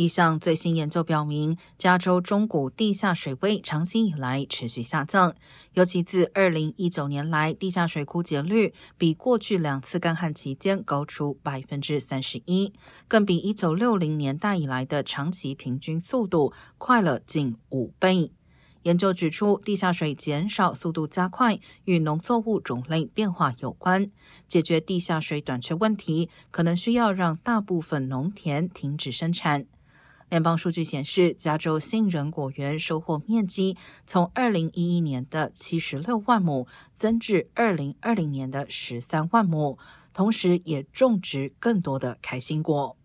一项最新研究表明，加州中谷地下水位长期以来持续下降，尤其自二零一九年来，地下水枯竭率比过去两次干旱期间高出百分之三十一，更比一九六零年代以来的长期平均速度快了近五倍。研究指出，地下水减少速度加快与农作物种类变化有关。解决地下水短缺问题，可能需要让大部分农田停止生产。联邦数据显示，加州杏仁果园收获面积从二零一一年的七十六万亩增至二零二零年的十三万亩，同时也种植更多的开心果。